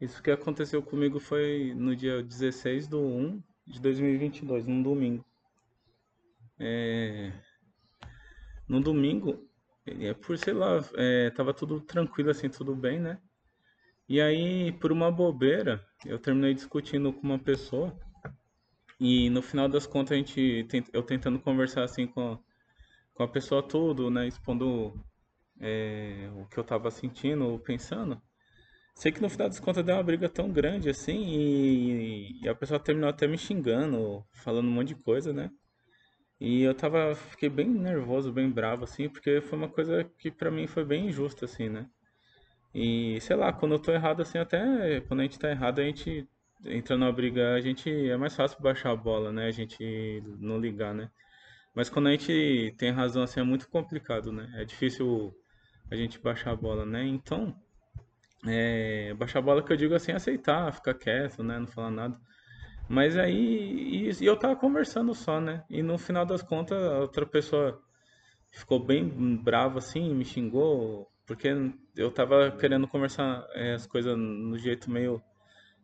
Isso que aconteceu comigo foi no dia 16 do 1 de 2022, num domingo. É... No domingo, é por, sei lá, é, tava tudo tranquilo, assim, tudo bem, né? E aí, por uma bobeira, eu terminei discutindo com uma pessoa e no final das contas a gente, eu tentando conversar assim com, com a pessoa tudo, né? Expondo é, o que eu tava sentindo ou pensando. Sei que no final das contas deu uma briga tão grande assim e, e a pessoa terminou até me xingando, falando um monte de coisa, né? E eu tava, fiquei bem nervoso, bem bravo, assim, porque foi uma coisa que pra mim foi bem injusta, assim, né? E, sei lá, quando eu tô errado, assim, até quando a gente tá errado, a gente entra numa briga, a gente, é mais fácil baixar a bola, né? A gente não ligar, né? Mas quando a gente tem razão, assim, é muito complicado, né? É difícil a gente baixar a bola, né? Então, é, baixar a bola que eu digo assim, aceitar, ficar quieto, né? Não falar nada. Mas aí, e, e eu tava conversando só, né? E no final das contas, a outra pessoa ficou bem brava assim, me xingou, porque eu tava querendo conversar é, as coisas no jeito meio.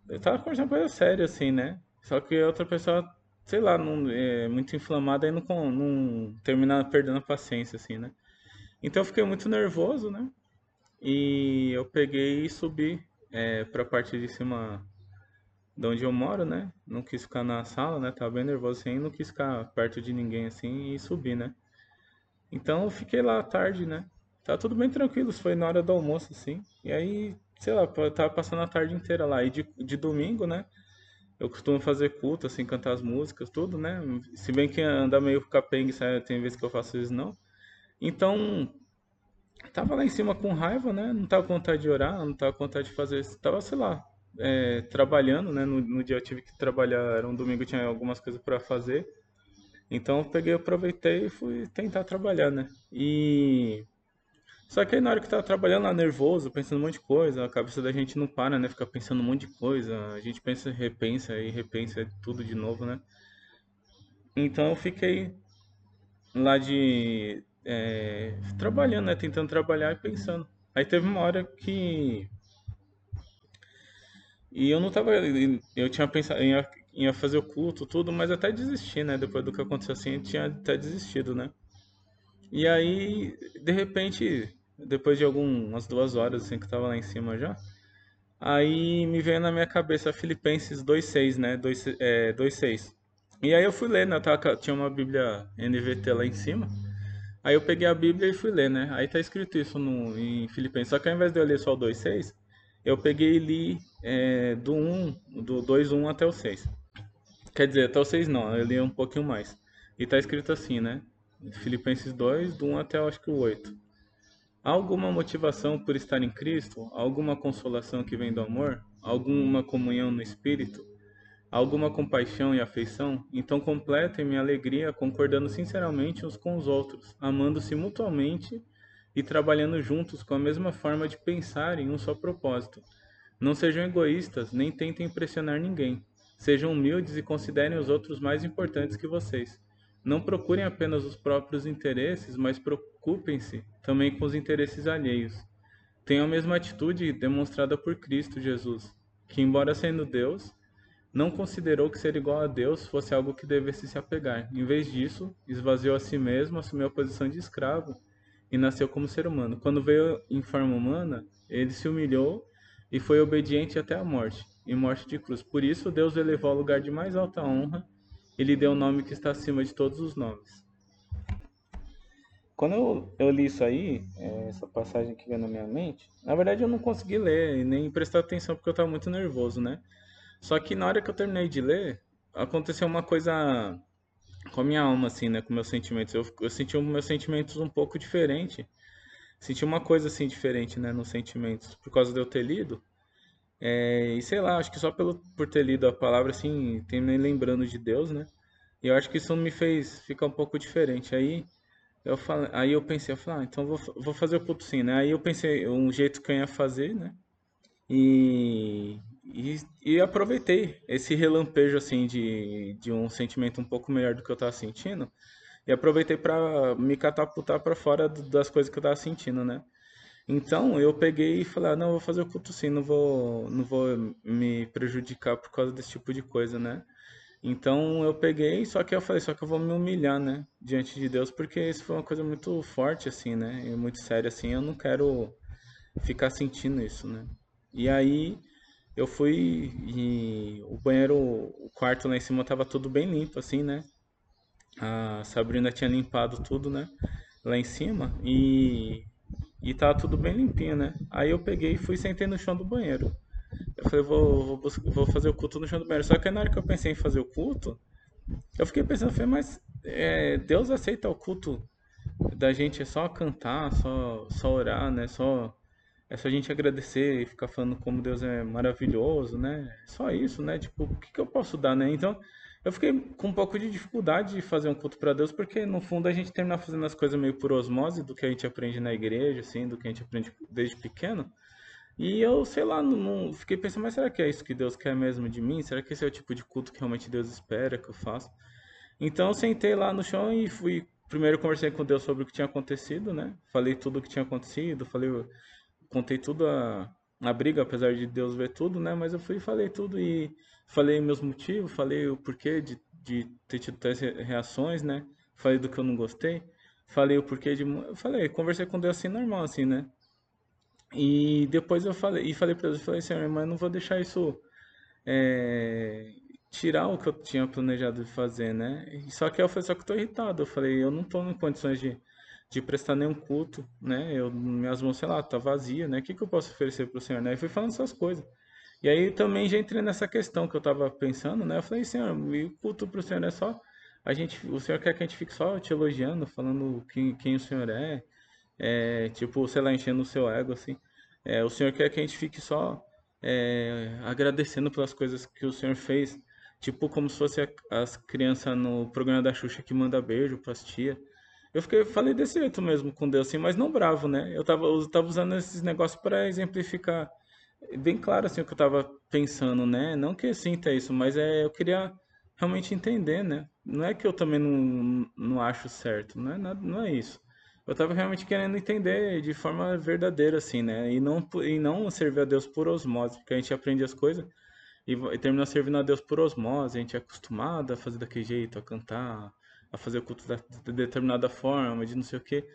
Eu tava conversando coisa séria, assim, né? Só que a outra pessoa, sei lá, não, é muito inflamada e não, não termina perdendo a paciência, assim, né? Então eu fiquei muito nervoso, né? E eu peguei e subi é, pra parte de cima de onde eu moro, né? Não quis ficar na sala, né? Tava bem nervoso assim, não quis ficar perto de ninguém assim e subir, né? Então eu fiquei lá à tarde, né? Tá tudo bem tranquilo, foi na hora do almoço, assim. E aí, sei lá, eu tava passando a tarde inteira lá. E de, de domingo, né? Eu costumo fazer culto, assim, cantar as músicas, tudo, né? Se bem que anda meio capengue, sabe? tem vezes que eu faço isso não. Então, tava lá em cima com raiva, né? Não tava com vontade de orar, não tava com vontade de fazer. Tava, sei lá, é, trabalhando, né? No, no, dia eu tive que trabalhar, era um domingo, tinha algumas coisas para fazer. Então eu peguei, aproveitei e fui tentar trabalhar, né? E só que aí na hora que tava trabalhando lá nervoso, pensando um monte de coisa, a cabeça da gente não para, né? Fica pensando um monte de coisa, a gente pensa, repensa e repensa tudo de novo, né? Então eu fiquei lá de é, trabalhando, né? Tentando trabalhar e pensando. Aí teve uma hora que e eu não tava. Eu tinha pensado ia fazer o culto, tudo, mas até desisti, né? Depois do que aconteceu assim, eu tinha até desistido, né? E aí, de repente, depois de algumas duas horas assim que eu tava lá em cima já, aí me veio na minha cabeça Filipenses 2,6, né? 2,6. É, 2,6. e aí eu fui ler, né? Eu tava, tinha uma Bíblia NVT lá em cima. Aí eu peguei a Bíblia e fui ler, né? Aí tá escrito isso no, em Filipenses. Só que ao invés de eu ler só o 2,6, eu peguei e li é, do 1, do 2, 1 até o 6. Quer dizer, até o 6 não, eu li um pouquinho mais. E tá escrito assim, né? Filipenses 2, do 1 até acho que o 8. Há alguma motivação por estar em Cristo? Alguma consolação que vem do amor? Alguma comunhão no Espírito? Alguma compaixão e afeição? Então completem minha alegria concordando sinceramente uns com os outros, amando-se mutuamente e trabalhando juntos com a mesma forma de pensar em um só propósito. Não sejam egoístas, nem tentem impressionar ninguém. Sejam humildes e considerem os outros mais importantes que vocês. Não procurem apenas os próprios interesses, mas preocupem-se também com os interesses alheios. Tenham a mesma atitude demonstrada por Cristo Jesus, que, embora sendo Deus, não considerou que ser igual a Deus fosse algo que devesse se apegar. Em vez disso, esvaziou a si mesmo, assumiu a posição de escravo e nasceu como ser humano. Quando veio em forma humana, ele se humilhou e foi obediente até a morte, e morte de cruz. Por isso, Deus o elevou ao lugar de mais alta honra e lhe deu o um nome que está acima de todos os nomes. Quando eu, eu li isso aí, é, essa passagem que veio na minha mente, na verdade eu não consegui ler e nem prestar atenção porque eu estava muito nervoso, né? Só que na hora que eu terminei de ler, aconteceu uma coisa com a minha alma, assim, né? Com meus sentimentos. Eu, eu senti os meus sentimentos um pouco diferente. Senti uma coisa, assim, diferente, né? Nos sentimentos. Por causa de eu ter lido. É, e sei lá, acho que só pelo, por ter lido a palavra, assim, tem me lembrando de Deus, né? E eu acho que isso me fez ficar um pouco diferente. Aí eu, falei, aí eu pensei, eu falei, ah, então vou, vou fazer o culto sim, né? Aí eu pensei um jeito que eu ia fazer, né? E, e, e, aproveitei esse relampejo assim de, de um sentimento um pouco melhor do que eu estava sentindo e aproveitei para me catapultar para fora das coisas que eu estava sentindo, né? Então eu peguei e falei, ah, não, vou fazer o culto sim, não vou, não vou me prejudicar por causa desse tipo de coisa, né? Então eu peguei, só que eu falei, só que eu vou me humilhar, né, diante de Deus, porque isso foi uma coisa muito forte, assim, né, e muito séria, assim, eu não quero ficar sentindo isso, né. E aí eu fui e o banheiro, o quarto lá em cima tava tudo bem limpo, assim, né. A Sabrina tinha limpado tudo, né, lá em cima e e tava tudo bem limpinho, né. Aí eu peguei e fui sentei no chão do banheiro. Eu falei, vou, vou, vou fazer o culto no chão do banheiro. Só que na hora que eu pensei em fazer o culto, eu fiquei pensando, falei, mas é, Deus aceita o culto da gente só cantar, só, só orar, né? Só, é só a gente agradecer e ficar falando como Deus é maravilhoso, né? Só isso, né? Tipo, o que, que eu posso dar, né? Então, eu fiquei com um pouco de dificuldade de fazer um culto para Deus, porque no fundo a gente termina fazendo as coisas meio por osmose do que a gente aprende na igreja, assim, do que a gente aprende desde pequeno. E eu, sei lá, não, não, fiquei pensando, mas será que é isso que Deus quer mesmo de mim? Será que esse é o tipo de culto que realmente Deus espera que eu faça? Então eu sentei lá no chão e fui. Primeiro conversei com Deus sobre o que tinha acontecido, né? Falei tudo o que tinha acontecido, falei, contei tudo a, a briga, apesar de Deus ver tudo, né? Mas eu fui e falei tudo e falei meus motivos, falei o porquê de, de ter tido tais reações, né? Falei do que eu não gostei, falei o porquê de. Falei, conversei com Deus assim normal, assim, né? E depois eu falei, e falei para Deus, eu falei, Senhor, mas não vou deixar isso é, tirar o que eu tinha planejado fazer, né? Só que eu falei, só que eu tô irritado. Eu falei, eu não tô em condições de, de prestar nenhum culto, né? Eu, minhas mãos, sei lá, tá vazia, né? O que, que eu posso oferecer pro Senhor, né? E fui falando essas coisas. E aí também já entrei nessa questão que eu tava pensando, né? Eu falei, Senhor, o culto pro Senhor é só a gente, o Senhor quer que a gente fique só te elogiando, falando quem, quem o Senhor é, é, tipo, sei lá, enchendo o seu ego, assim. É, o Senhor quer que a gente fique só é, agradecendo pelas coisas que o Senhor fez. Tipo, como se fosse a, as crianças no programa da Xuxa que manda beijo pras tia. Eu fiquei, falei desse jeito mesmo com Deus, assim, mas não bravo, né? Eu tava, eu tava usando esses negócios para exemplificar bem claro, assim, o que eu tava pensando, né? Não que sinta isso, mas é, eu queria realmente entender, né? Não é que eu também não, não acho certo, não é, nada, não é isso eu tava realmente querendo entender de forma verdadeira, assim, né? E não, e não servir a Deus por osmose, porque a gente aprende as coisas e, e termina servindo a Deus por osmose, a gente é acostumado a fazer daquele jeito, a cantar, a fazer o culto de determinada forma, de não sei o quê.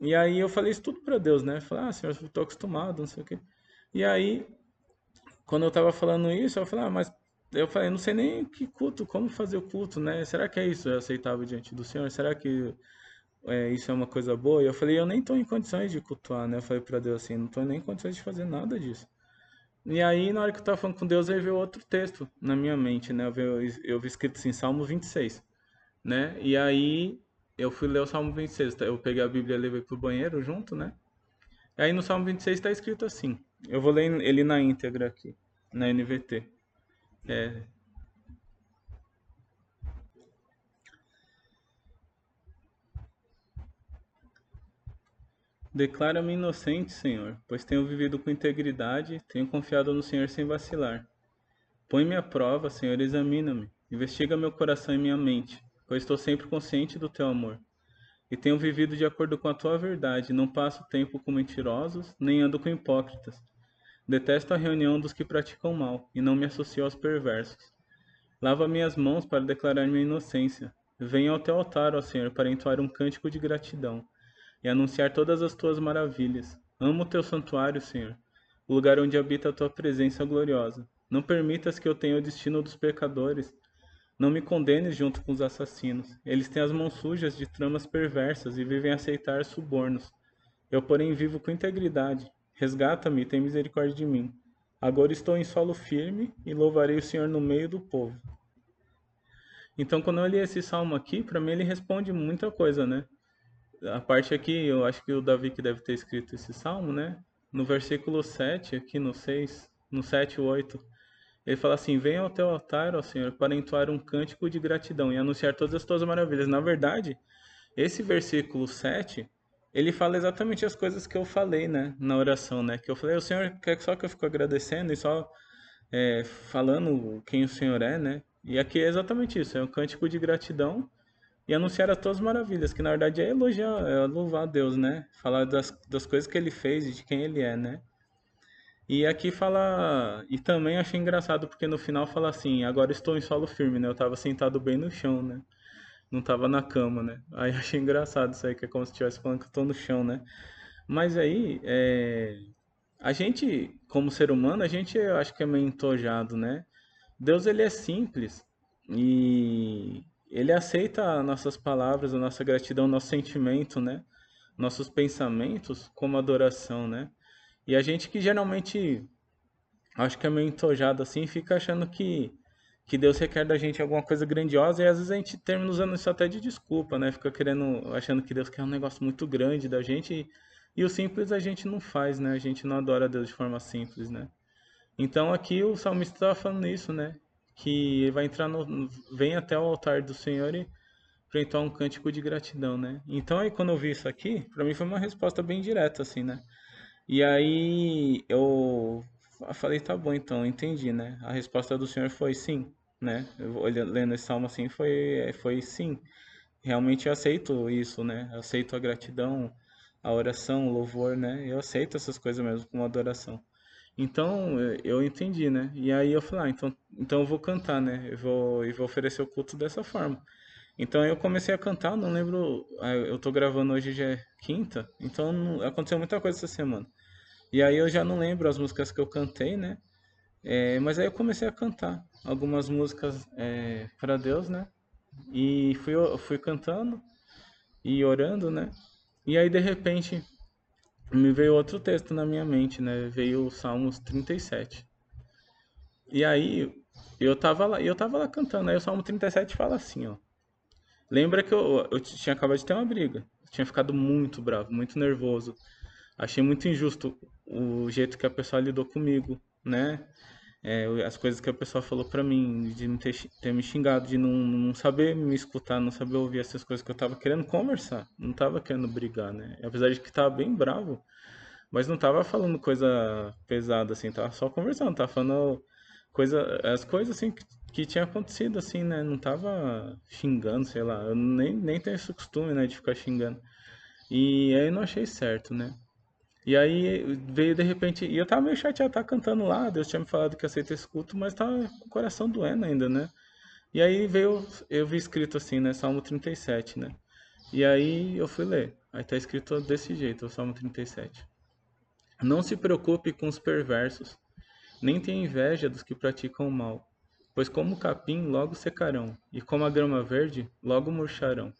E aí eu falei isso tudo para Deus, né? Falei, ah, Senhor, eu tô acostumado, não sei o quê. E aí, quando eu tava falando isso, eu falei, ah, mas eu falei, não sei nem que culto, como fazer o culto, né? Será que é isso é aceitável diante do Senhor? Será que é, isso é uma coisa boa. E eu falei, eu nem estou em condições de cultuar, né? Eu falei para Deus assim, não estou nem em condições de fazer nada disso. E aí, na hora que eu estava falando com Deus, aí veio outro texto na minha mente, né? Eu vi, eu vi escrito assim, Salmo 26, né? E aí, eu fui ler o Salmo 26. Eu peguei a Bíblia e levei pro banheiro junto, né? E aí, no Salmo 26 está escrito assim. Eu vou ler ele na íntegra aqui, na NVT. É, Declara-me inocente, Senhor, pois tenho vivido com integridade, tenho confiado no Senhor sem vacilar. Põe-me à prova, Senhor, examina-me, investiga meu coração e minha mente, pois estou sempre consciente do teu amor. E tenho vivido de acordo com a tua verdade, não passo tempo com mentirosos, nem ando com hipócritas. Detesto a reunião dos que praticam mal, e não me associo aos perversos. Lava minhas mãos para declarar minha inocência. Venho ao teu altar, ó Senhor, para entoar um cântico de gratidão e anunciar todas as tuas maravilhas. Amo o teu santuário, Senhor, o lugar onde habita a tua presença gloriosa. Não permitas que eu tenha o destino dos pecadores. Não me condenes junto com os assassinos. Eles têm as mãos sujas de tramas perversas e vivem aceitar subornos. Eu, porém, vivo com integridade. Resgata-me e tem misericórdia de mim. Agora estou em solo firme e louvarei o Senhor no meio do povo. Então, quando eu li esse salmo aqui, para mim ele responde muita coisa, né? a parte aqui, eu acho que o Davi que deve ter escrito esse salmo, né? No versículo 7, aqui no 6, no 7 e 8, ele fala assim: Venha ao teu altar, ó Senhor, para entoar um cântico de gratidão e anunciar todas as tuas maravilhas. Na verdade, esse versículo 7, ele fala exatamente as coisas que eu falei, né? Na oração, né? Que eu falei, o Senhor quer só que eu fico agradecendo e só é, falando quem o Senhor é, né? E aqui é exatamente isso: é um cântico de gratidão e anunciar as tuas maravilhas, que na verdade é elogiar, é louvar a Deus, né? Falar das, das coisas que ele fez e de quem ele é, né? E aqui fala. E também achei engraçado porque no final fala assim: agora estou em solo firme, né? Eu tava sentado bem no chão, né? Não tava na cama, né? Aí achei engraçado isso aí, que é como se estivesse falando que eu tô no chão, né? Mas aí, é... a gente, como ser humano, a gente eu acho que é meio entojado, né? Deus, ele é simples e ele aceita nossas palavras, a nossa gratidão, nosso sentimento, né? Nossos pensamentos como adoração, né? E a gente que geralmente acho que é meio entojado assim, fica achando que, que Deus requer da gente alguma coisa grandiosa e às vezes a gente termina usando isso até de desculpa, né? Fica querendo, achando que Deus quer um negócio muito grande da gente e, e o simples a gente não faz, né? A gente não adora Deus de forma simples, né? Então aqui o salmista estava falando isso, né? Que ele vai entrar no. vem até o altar do Senhor e enfrentar um cântico de gratidão, né? Então aí quando eu vi isso aqui, para mim foi uma resposta bem direta, assim, né? E aí eu falei, tá bom, então, entendi, né? A resposta do Senhor foi sim, né? Eu, lendo esse salmo assim, foi, foi sim. Realmente eu aceito isso, né? Eu aceito a gratidão, a oração, o louvor, né? Eu aceito essas coisas mesmo como adoração. Então eu entendi, né? E aí eu falei, ah, então, então eu vou cantar, né? Eu vou, eu vou oferecer o culto dessa forma. Então eu comecei a cantar, não lembro, ah, eu tô gravando hoje já é quinta, então aconteceu muita coisa essa semana. E aí eu já não lembro as músicas que eu cantei, né? É, mas aí eu comecei a cantar algumas músicas é, para Deus, né? E fui, fui cantando e orando, né? E aí de repente me veio outro texto na minha mente, né? Veio o Salmos 37. E aí eu tava lá, eu tava lá cantando, aí o Salmo 37 fala assim, ó. Lembra que eu, eu tinha acabado de ter uma briga. Eu tinha ficado muito bravo, muito nervoso. Achei muito injusto o jeito que a pessoa lidou comigo, né? É, as coisas que a pessoa falou pra mim, de não ter, ter me xingado, de não, não, saber me escutar, não saber ouvir essas coisas que eu tava querendo conversar, não tava querendo brigar, né? Apesar de que tava bem bravo, mas não tava falando coisa pesada, assim, tava só conversando, tava falando coisa, as coisas assim que, que tinha acontecido, assim, né? Não tava xingando, sei lá, eu nem, nem tenho esse costume, né, de ficar xingando. E aí não achei certo, né? E aí veio de repente, e eu tava meio chateado, tava cantando lá, Deus tinha me falado que aceita esse culto, mas tava com o coração doendo ainda, né? E aí veio, eu vi escrito assim, né, Salmo 37, né? E aí eu fui ler. Aí tá escrito desse jeito, o Salmo 37. Não se preocupe com os perversos, nem tenha inveja dos que praticam o mal, pois como o capim logo secarão, e como a grama verde logo murcharão.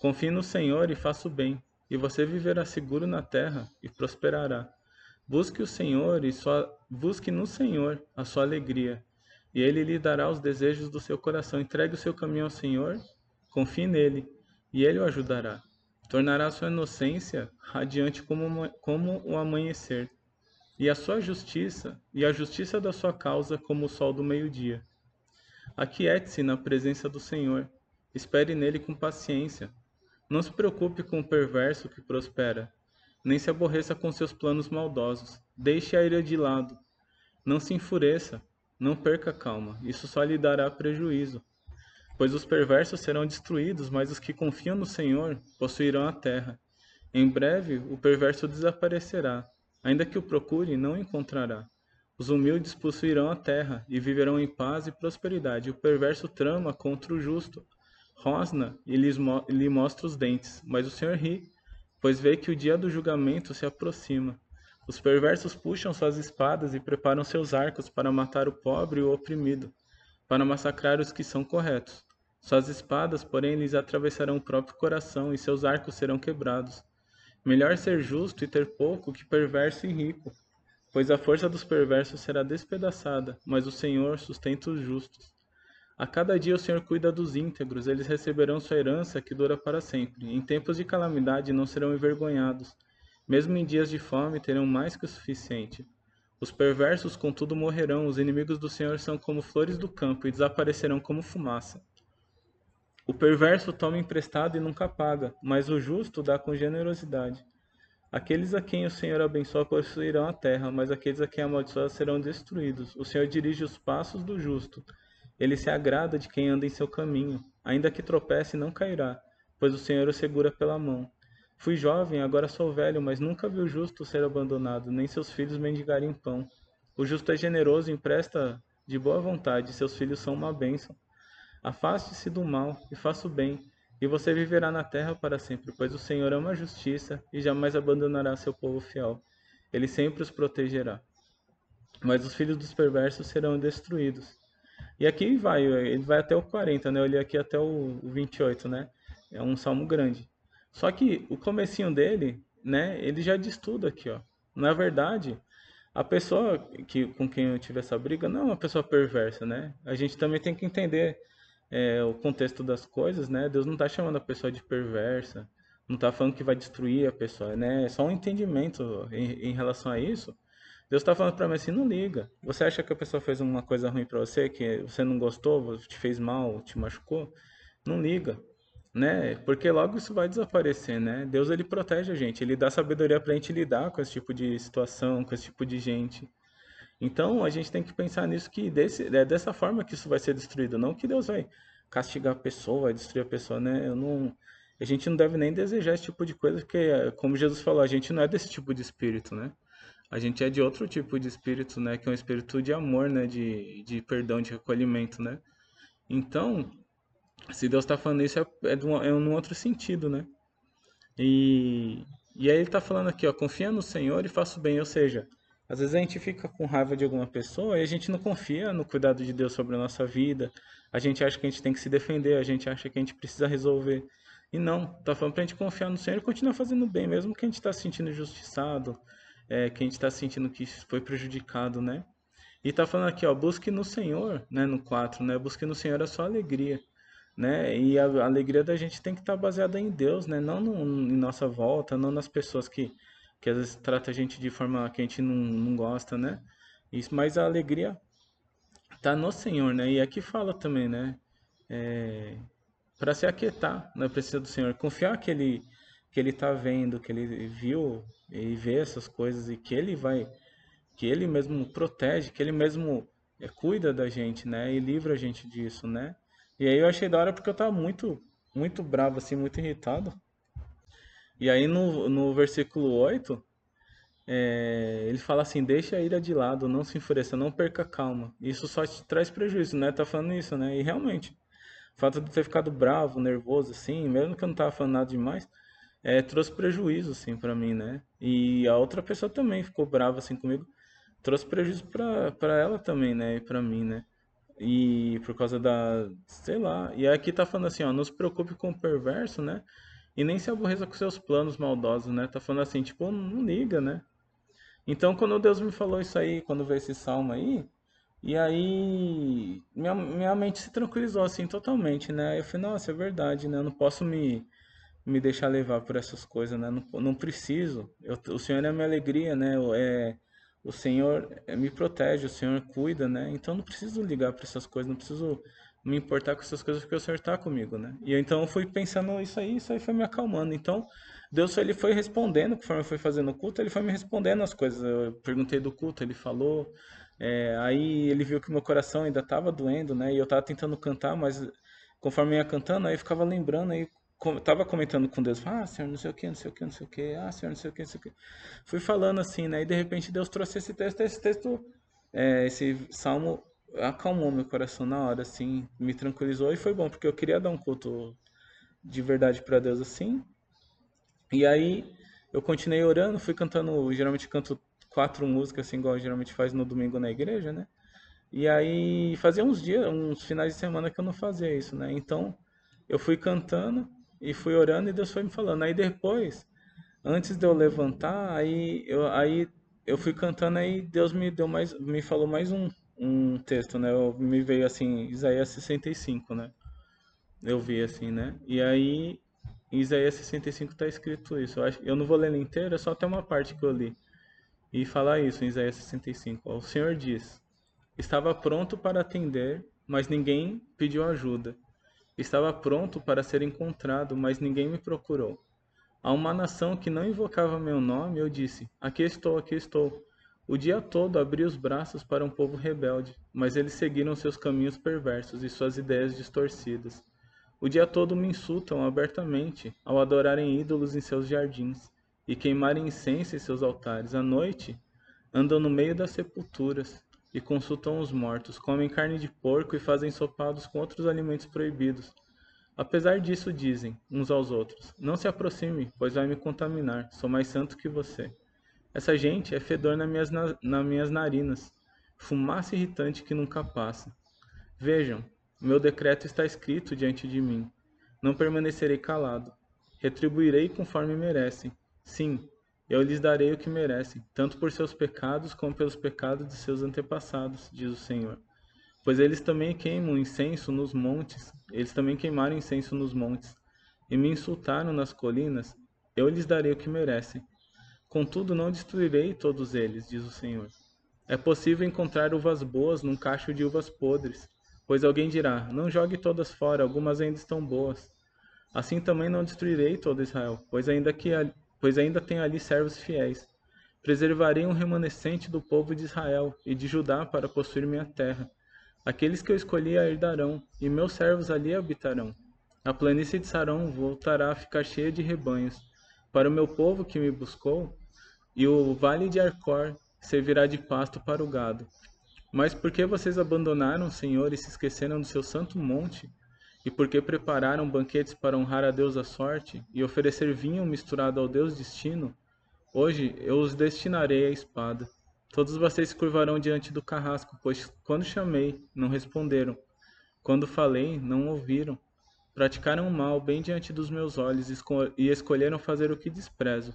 Confie no Senhor e faça o bem, e você viverá seguro na terra e prosperará. Busque o Senhor e sua busque no Senhor a sua alegria, e ele lhe dará os desejos do seu coração. Entregue o seu caminho ao Senhor, confie nele, e ele o ajudará. Tornará sua inocência radiante como, como o amanhecer, e a sua justiça, e a justiça da sua causa como o sol do meio-dia. Aquiete-se na presença do Senhor, espere nele com paciência não se preocupe com o perverso que prospera, nem se aborreça com seus planos maldosos. Deixe a ira de lado. Não se enfureça, não perca calma, isso só lhe dará prejuízo. Pois os perversos serão destruídos, mas os que confiam no Senhor possuirão a terra. Em breve o perverso desaparecerá, ainda que o procure, não encontrará. Os humildes possuirão a terra e viverão em paz e prosperidade. O perverso trama contra o justo, rosna e lhe mostra os dentes, mas o Senhor ri, pois vê que o dia do julgamento se aproxima. Os perversos puxam suas espadas e preparam seus arcos para matar o pobre e o oprimido, para massacrar os que são corretos. Suas espadas, porém, lhes atravessarão o próprio coração e seus arcos serão quebrados. Melhor ser justo e ter pouco que perverso e rico, pois a força dos perversos será despedaçada, mas o Senhor sustenta os justos. A cada dia o Senhor cuida dos íntegros, eles receberão sua herança que dura para sempre. Em tempos de calamidade não serão envergonhados. Mesmo em dias de fome terão mais que o suficiente. Os perversos, contudo, morrerão. Os inimigos do Senhor são como flores do campo e desaparecerão como fumaça. O perverso toma emprestado e nunca paga, mas o justo dá com generosidade. Aqueles a quem o Senhor abençoa possuirão a terra, mas aqueles a quem amaldiçoa serão destruídos. O Senhor dirige os passos do justo ele se agrada de quem anda em seu caminho. Ainda que tropece, não cairá, pois o Senhor o segura pela mão. Fui jovem, agora sou velho, mas nunca vi o justo ser abandonado, nem seus filhos mendigarem pão. O justo é generoso e empresta de boa vontade, seus filhos são uma bênção. Afaste-se do mal e faça o bem, e você viverá na terra para sempre, pois o Senhor ama a justiça e jamais abandonará seu povo fiel. Ele sempre os protegerá. Mas os filhos dos perversos serão destruídos. E aqui vai, ele vai até o 40, né? Eu li aqui até o 28, né? É um salmo grande. Só que o comecinho dele, né? Ele já diz tudo aqui, ó. Na verdade, a pessoa que, com quem eu tive essa briga não é uma pessoa perversa, né? A gente também tem que entender é, o contexto das coisas, né? Deus não está chamando a pessoa de perversa, não está falando que vai destruir a pessoa, né? É só um entendimento em, em relação a isso. Deus está falando para mim assim, não liga. Você acha que a pessoa fez uma coisa ruim para você, que você não gostou, te fez mal, te machucou? Não liga, né? Porque logo isso vai desaparecer, né? Deus ele protege a gente, ele dá sabedoria para a gente lidar com esse tipo de situação, com esse tipo de gente. Então a gente tem que pensar nisso que desse, é dessa forma que isso vai ser destruído, não que Deus vai castigar a pessoa, vai destruir a pessoa, né? Eu não, a gente não deve nem desejar esse tipo de coisa, porque como Jesus falou, a gente não é desse tipo de espírito, né? A gente é de outro tipo de espírito, né? Que é um espírito de amor, né? De, de perdão, de recolhimento, né? Então, se Deus está falando isso, é, é, um, é num outro sentido, né? E, e aí ele está falando aqui, ó, confia no Senhor e faça o bem, ou seja, às vezes a gente fica com raiva de alguma pessoa e a gente não confia no cuidado de Deus sobre a nossa vida. A gente acha que a gente tem que se defender, a gente acha que a gente precisa resolver. E não, tá falando pra gente confiar no Senhor e continuar fazendo bem, mesmo que a gente tá se sentindo injustiçado, é, que a gente tá sentindo que foi prejudicado, né? E tá falando aqui, ó, busque no Senhor, né, no 4, né? Busque no Senhor a sua alegria, né? E a, a alegria da gente tem que estar tá baseada em Deus, né? Não no, em nossa volta, não nas pessoas que que às vezes trata a gente de forma que a gente não, não gosta, né? Isso, mas a alegria tá no Senhor, né? E aqui fala também, né? É, para se aquietar na presença do Senhor, confiar que ele que ele tá vendo, que ele viu e vê essas coisas e que ele vai que ele mesmo protege, que ele mesmo é, cuida da gente, né? E livra a gente disso, né? E aí eu achei da hora porque eu tava muito muito bravo assim, muito irritado e aí no, no versículo 8, é, ele fala assim, deixa a ira de lado, não se enfureça, não perca calma. Isso só te traz prejuízo, né? Tá falando isso, né? E realmente, o fato de ter ficado bravo, nervoso, assim, mesmo que eu não tava falando nada demais, é, trouxe prejuízo, assim, para mim, né? E a outra pessoa também ficou brava, assim, comigo. Trouxe prejuízo para ela também, né? E pra mim, né? E por causa da, sei lá. E aqui tá falando assim, ó, não se preocupe com o perverso, né? E nem se aborreça com seus planos maldosos, né? Tá falando assim, tipo, não liga, né? Então, quando Deus me falou isso aí, quando veio esse salmo aí, e aí minha, minha mente se tranquilizou assim totalmente, né? Eu falei, nossa, é verdade, né? Eu não posso me, me deixar levar por essas coisas, né? Não, não preciso. Eu, o Senhor é a minha alegria, né? É, o Senhor me protege, o Senhor cuida, né? Então não preciso ligar para essas coisas, não preciso me importar com essas coisas porque o Senhor está comigo, né? E então eu fui pensando isso aí, isso aí foi me acalmando. Então, Deus ele foi respondendo, conforme eu fui fazendo o culto, ele foi me respondendo as coisas. Eu perguntei do culto, ele falou. É, aí ele viu que meu coração ainda estava doendo, né? E eu estava tentando cantar, mas conforme eu ia cantando, aí eu ficava lembrando, aí tava comentando com Deus, ah, Senhor, não sei o que, não sei o que, não sei o que, ah, Senhor, não sei o que, não sei o que. Fui falando assim, né? E de repente Deus trouxe esse texto, esse texto, é, esse salmo acalmou meu coração na hora, assim, me tranquilizou e foi bom, porque eu queria dar um culto de verdade para Deus assim. E aí eu continuei orando, fui cantando, geralmente canto quatro músicas, assim, igual geralmente faz no domingo na igreja, né? E aí fazia uns dias, uns finais de semana que eu não fazia isso, né? Então eu fui cantando e fui orando e Deus foi me falando. Aí depois, antes de eu levantar, aí eu, aí eu fui cantando aí Deus me deu mais, me falou mais um, um texto, né? Eu, me veio assim, Isaías 65, né? Eu vi assim, né? E aí, em Isaías 65 está escrito isso. Eu, acho, eu não vou ler inteiro, é só até uma parte que eu li. E falar isso em Isaías 65. O Senhor diz: Estava pronto para atender, mas ninguém pediu ajuda. Estava pronto para ser encontrado, mas ninguém me procurou. A uma nação que não invocava meu nome, eu disse: Aqui estou, aqui estou. O dia todo abri os braços para um povo rebelde, mas eles seguiram seus caminhos perversos e suas ideias distorcidas. O dia todo me insultam abertamente ao adorarem ídolos em seus jardins e queimarem incenso em seus altares. À noite, andam no meio das sepulturas e consultam os mortos, comem carne de porco e fazem sopados com outros alimentos proibidos. Apesar disso, dizem uns aos outros: Não se aproxime, pois vai me contaminar. Sou mais santo que você. Essa gente é fedor nas minhas, nas minhas narinas, fumaça irritante que nunca passa. Vejam, meu decreto está escrito diante de mim. Não permanecerei calado. Retribuirei conforme merecem. Sim, eu lhes darei o que merecem, tanto por seus pecados como pelos pecados de seus antepassados, diz o Senhor. Pois eles também queimam incenso nos montes, eles também queimaram incenso nos montes, e me insultaram nas colinas, eu lhes darei o que merecem. Contudo, não destruirei todos eles, diz o Senhor. É possível encontrar uvas boas num cacho de uvas podres, Pois alguém dirá: Não jogue todas fora, algumas ainda estão boas. Assim também não destruirei todo Israel, pois ainda, que, pois ainda tenho ali servos fiéis. Preservarei um remanescente do povo de Israel e de Judá para possuir minha terra. Aqueles que eu escolhi a herdarão, e meus servos ali habitarão. A planície de Sarão voltará a ficar cheia de rebanhos. Para o meu povo que me buscou, e o vale de Arcor servirá de pasto para o gado. Mas por que vocês abandonaram o Senhor e se esqueceram do seu santo monte? E por que prepararam banquetes para honrar a Deus a sorte e oferecer vinho misturado ao Deus destino? Hoje eu os destinarei à espada. Todos vocês se curvarão diante do carrasco, pois quando chamei, não responderam. Quando falei, não ouviram. Praticaram o mal bem diante dos meus olhos e escolheram fazer o que desprezo.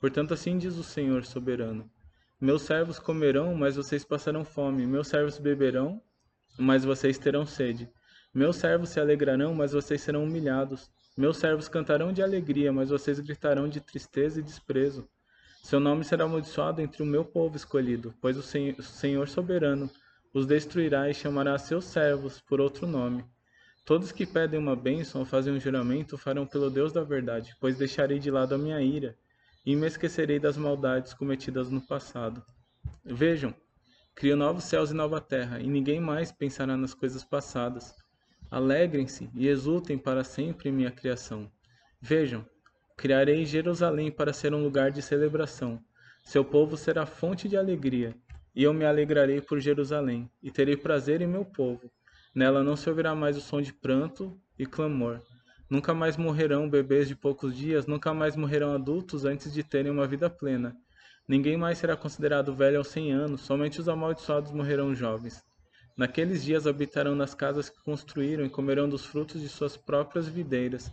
Portanto, assim diz o Senhor soberano meus servos comerão, mas vocês passarão fome. Meus servos beberão, mas vocês terão sede. Meus servos se alegrarão, mas vocês serão humilhados. Meus servos cantarão de alegria, mas vocês gritarão de tristeza e desprezo. Seu nome será amaldiçoado entre o meu povo escolhido, pois o Senhor soberano os destruirá e chamará seus servos por outro nome. Todos que pedem uma bênção ou fazem um juramento farão pelo Deus da verdade, pois deixarei de lado a minha ira e me esquecerei das maldades cometidas no passado. Vejam, crio novos céus e nova terra, e ninguém mais pensará nas coisas passadas. Alegrem-se e exultem para sempre em minha criação. Vejam, criarei Jerusalém para ser um lugar de celebração. Seu povo será fonte de alegria, e eu me alegrarei por Jerusalém, e terei prazer em meu povo. Nela não se ouvirá mais o som de pranto e clamor, Nunca mais morrerão bebês de poucos dias, nunca mais morrerão adultos antes de terem uma vida plena. Ninguém mais será considerado velho aos cem anos, somente os amaldiçoados morrerão jovens. Naqueles dias habitarão nas casas que construíram e comerão dos frutos de suas próprias videiras.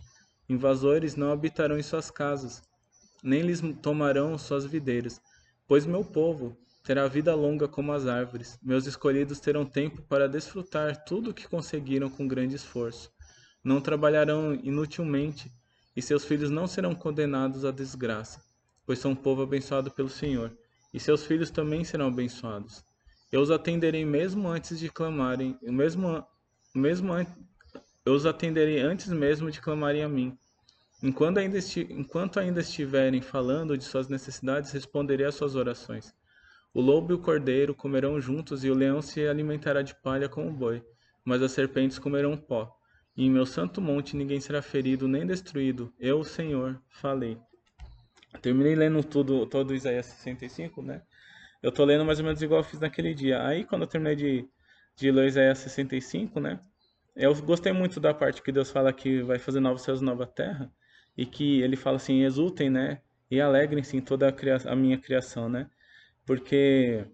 Invasores não habitarão em suas casas, nem lhes tomarão suas videiras, pois meu povo terá vida longa como as árvores. Meus escolhidos terão tempo para desfrutar tudo o que conseguiram com grande esforço não trabalharão inutilmente, e seus filhos não serão condenados à desgraça, pois são um povo abençoado pelo Senhor, e seus filhos também serão abençoados. Eu os atenderei mesmo antes de clamarem, mesmo, mesmo eu os atenderei antes mesmo de clamarem a mim. Enquanto ainda, enquanto ainda estiverem falando de suas necessidades, responderei às suas orações. O lobo e o cordeiro comerão juntos, e o leão se alimentará de palha como o boi, mas as serpentes comerão pó. E em meu santo monte ninguém será ferido nem destruído. Eu, Senhor, falei. Terminei lendo tudo, todo Isaías 65, né? Eu tô lendo mais ou menos igual eu fiz naquele dia. Aí, quando eu terminei de, de ler Isaías 65, né? Eu gostei muito da parte que Deus fala que vai fazer novos céus e nova terra. E que ele fala assim, exultem, né? E alegrem-se em toda a, a minha criação, né? Porque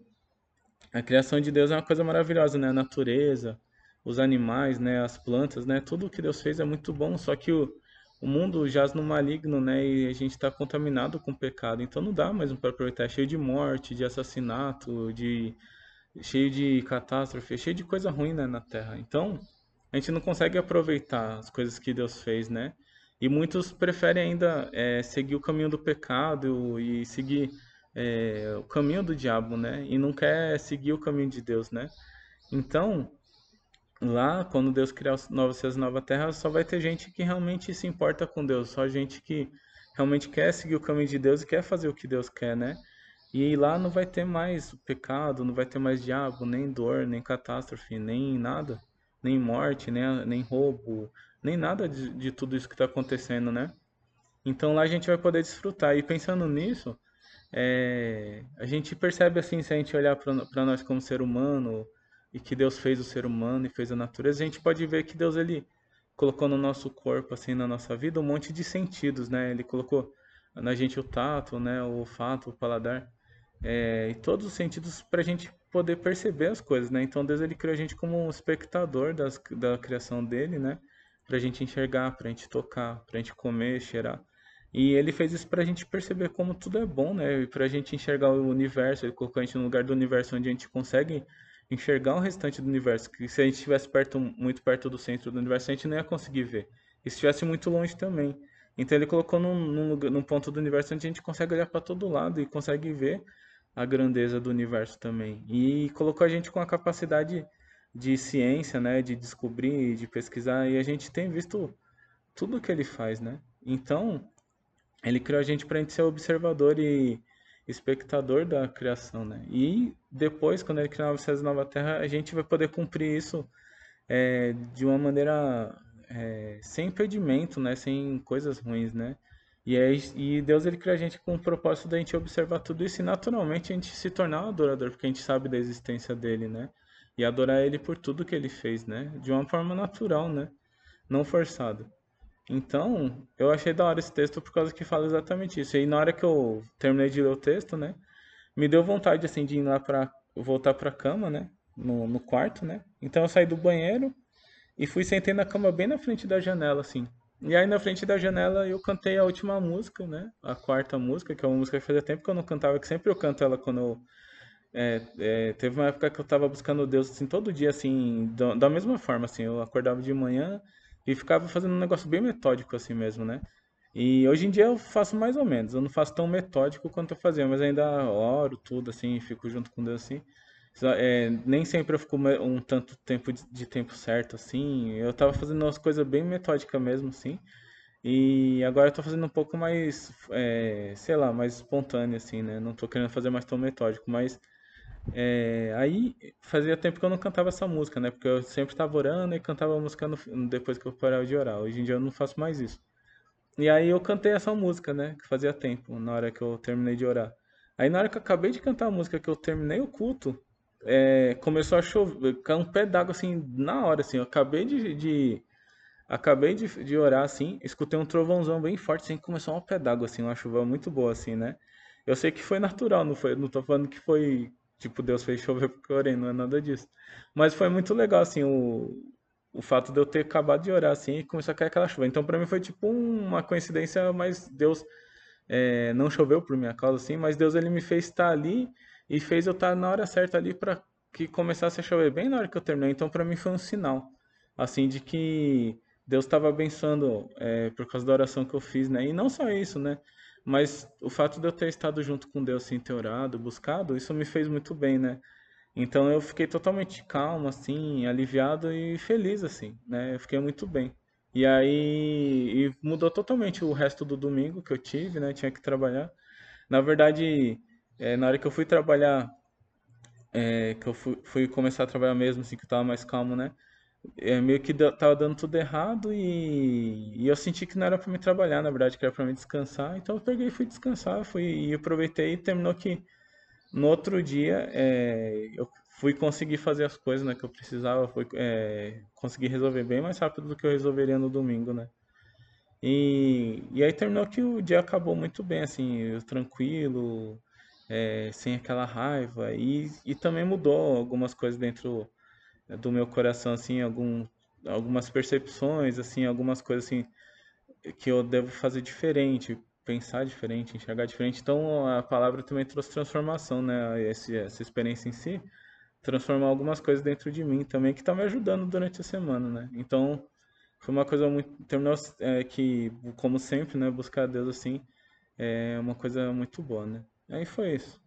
a criação de Deus é uma coisa maravilhosa, né? A natureza, os animais, né, as plantas, né, tudo que Deus fez é muito bom, só que o, o mundo jaz no maligno, né, e a gente está contaminado com pecado, então não dá mais para aproveitar, é cheio de morte, de assassinato, de cheio de catástrofe, cheio de coisa ruim, né, na Terra. Então, a gente não consegue aproveitar as coisas que Deus fez, né? E muitos preferem ainda é, seguir o caminho do pecado e seguir é, o caminho do diabo, né? E não quer seguir o caminho de Deus, né? Então, lá, quando Deus criar os novos céus e nova terra, só vai ter gente que realmente se importa com Deus, só gente que realmente quer seguir o caminho de Deus e quer fazer o que Deus quer, né? E lá não vai ter mais pecado, não vai ter mais diabo, nem dor, nem catástrofe, nem nada, nem morte, nem, nem roubo, nem nada de, de tudo isso que está acontecendo, né? Então lá a gente vai poder desfrutar. E pensando nisso, é, a gente percebe assim, se a gente olhar para nós como ser humano e que Deus fez o ser humano e fez a natureza, a gente pode ver que Deus ele colocou no nosso corpo, assim, na nossa vida, um monte de sentidos, né? Ele colocou na gente o tato, né? O olfato, o paladar, é, e todos os sentidos para a gente poder perceber as coisas, né? Então Deus ele criou a gente como um espectador das, da criação dele, né? Para a gente enxergar, para a gente tocar, para a gente comer, cheirar. E ele fez isso para a gente perceber como tudo é bom, né? E para a gente enxergar o universo. Ele colocou a gente no lugar do universo onde a gente consegue enxergar o restante do universo. Que se a gente estivesse perto, muito perto do centro do universo, a gente não ia conseguir ver. E se estivesse muito longe também. Então ele colocou num, num, num ponto do universo onde a gente consegue olhar para todo lado e consegue ver a grandeza do universo também. E colocou a gente com a capacidade de ciência, né, de descobrir, de pesquisar, e a gente tem visto tudo que ele faz, né? Então, ele criou a gente para a gente ser observador e espectador da criação, né? E depois, quando ele criar a nova terra, a gente vai poder cumprir isso é, de uma maneira é, sem impedimento, né? Sem coisas ruins, né? E, é, e Deus ele cria a gente com o propósito da gente observar tudo isso e naturalmente a gente se tornar um adorador, porque a gente sabe da existência dele, né? E adorar ele por tudo que ele fez, né? De uma forma natural, né? Não forçada. Então, eu achei da hora esse texto por causa que fala exatamente isso. E na hora que eu terminei de ler o texto, né? Me deu vontade, assim, de ir lá pra... Voltar pra cama, né? No, no quarto, né? Então eu saí do banheiro e fui sentei na cama bem na frente da janela, assim. E aí na frente da janela eu cantei a última música, né? A quarta música, que é uma música que fazia tempo que eu não cantava, que sempre eu canto ela quando eu... É, é, teve uma época que eu tava buscando Deus, assim, todo dia, assim, da mesma forma, assim. Eu acordava de manhã e ficava fazendo um negócio bem metódico, assim mesmo, né? E hoje em dia eu faço mais ou menos. Eu não faço tão metódico quanto eu fazia, mas ainda oro tudo, assim, fico junto com Deus, assim. É, nem sempre eu fico um tanto tempo de, de, tempo certo, assim. Eu tava fazendo umas coisas bem metódicas mesmo, assim. E agora eu tô fazendo um pouco mais, é, sei lá, mais espontâneo, assim, né? Não tô querendo fazer mais tão metódico, mas... É, aí fazia tempo que eu não cantava essa música, né? Porque eu sempre tava orando e cantava a música no, depois que eu parava de orar. Hoje em dia eu não faço mais isso. E aí eu cantei essa música, né? Que fazia tempo, na hora que eu terminei de orar. Aí na hora que eu acabei de cantar a música, que eu terminei o culto, é, começou a chover, caiu um pé d'água assim, na hora, assim, eu acabei de, de acabei de, de, orar, assim, escutei um trovãozão bem forte, assim, começou um pé d'água, assim, uma chuva muito boa, assim, né? Eu sei que foi natural, não foi, não tô falando que foi, tipo, Deus fez chover porque eu orei, não é nada disso. Mas foi muito legal, assim, o, o fato de eu ter acabado de orar, assim, e começou a cair aquela chuva. Então, para mim foi, tipo, uma coincidência, mas Deus é, não choveu por minha causa, assim, mas Deus, ele me fez estar ali e fez eu estar na hora certa ali para que começasse a chover bem na hora que eu terminei. Então, para mim foi um sinal, assim, de que Deus estava abençoando é, por causa da oração que eu fiz, né? E não só isso, né? Mas o fato de eu ter estado junto com Deus, assim, ter orado, buscado, isso me fez muito bem, né? Então eu fiquei totalmente calmo, assim, aliviado e feliz, assim, né? Eu fiquei muito bem. E aí e mudou totalmente o resto do domingo que eu tive, né? Tinha que trabalhar. Na verdade, é, na hora que eu fui trabalhar, é, que eu fui, fui, começar a trabalhar mesmo, assim, que eu tava mais calmo, né? É, meio que deu, tava dando tudo errado e, e, eu senti que não era para me trabalhar, na verdade, que era para me descansar. Então eu peguei e fui descansar, fui e aproveitei e terminou que no outro dia é, eu fui conseguir fazer as coisas né, que eu precisava, fui é, conseguir resolver bem mais rápido do que eu resolveria no domingo, né? E, e aí terminou que o dia acabou muito bem, assim, tranquilo, é, sem aquela raiva. E, e também mudou algumas coisas dentro do meu coração, assim, algum, algumas percepções, assim, algumas coisas assim que eu devo fazer diferente, pensar diferente, enxergar diferente. Então a palavra também trouxe transformação, né? Essa experiência em si transformar algumas coisas dentro de mim também que está me ajudando durante a semana, né? Então foi uma coisa muito terminou é, que como sempre, né? Buscar Deus assim é uma coisa muito boa, né? Aí foi isso.